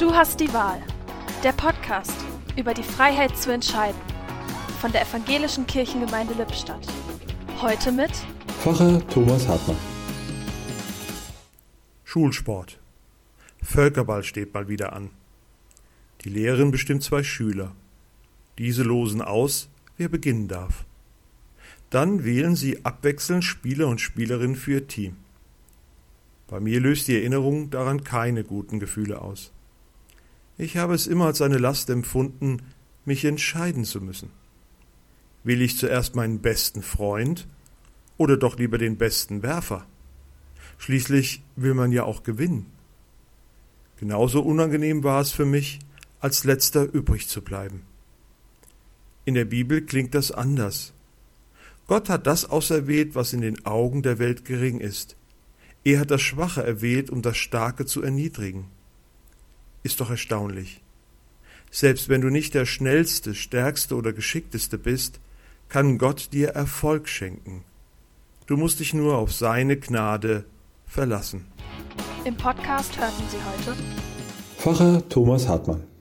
Du hast die Wahl. Der Podcast über die Freiheit zu entscheiden. Von der Evangelischen Kirchengemeinde Lippstadt. Heute mit Pfarrer Thomas Hartmann. Schulsport. Völkerball steht mal wieder an. Die Lehrerin bestimmt zwei Schüler. Diese losen aus, wer beginnen darf. Dann wählen sie abwechselnd Spieler und Spielerinnen für ihr Team. Bei mir löst die Erinnerung daran keine guten Gefühle aus. Ich habe es immer als eine Last empfunden, mich entscheiden zu müssen. Will ich zuerst meinen besten Freund oder doch lieber den besten Werfer? Schließlich will man ja auch gewinnen. Genauso unangenehm war es für mich, als letzter übrig zu bleiben. In der Bibel klingt das anders. Gott hat das auserwählt, was in den Augen der Welt gering ist. Er hat das Schwache erwählt, um das Starke zu erniedrigen ist doch erstaunlich. Selbst wenn du nicht der schnellste, stärkste oder geschickteste bist, kann Gott dir Erfolg schenken. Du musst dich nur auf seine Gnade verlassen. Im Podcast hörten Sie heute Pfarrer Thomas Hartmann.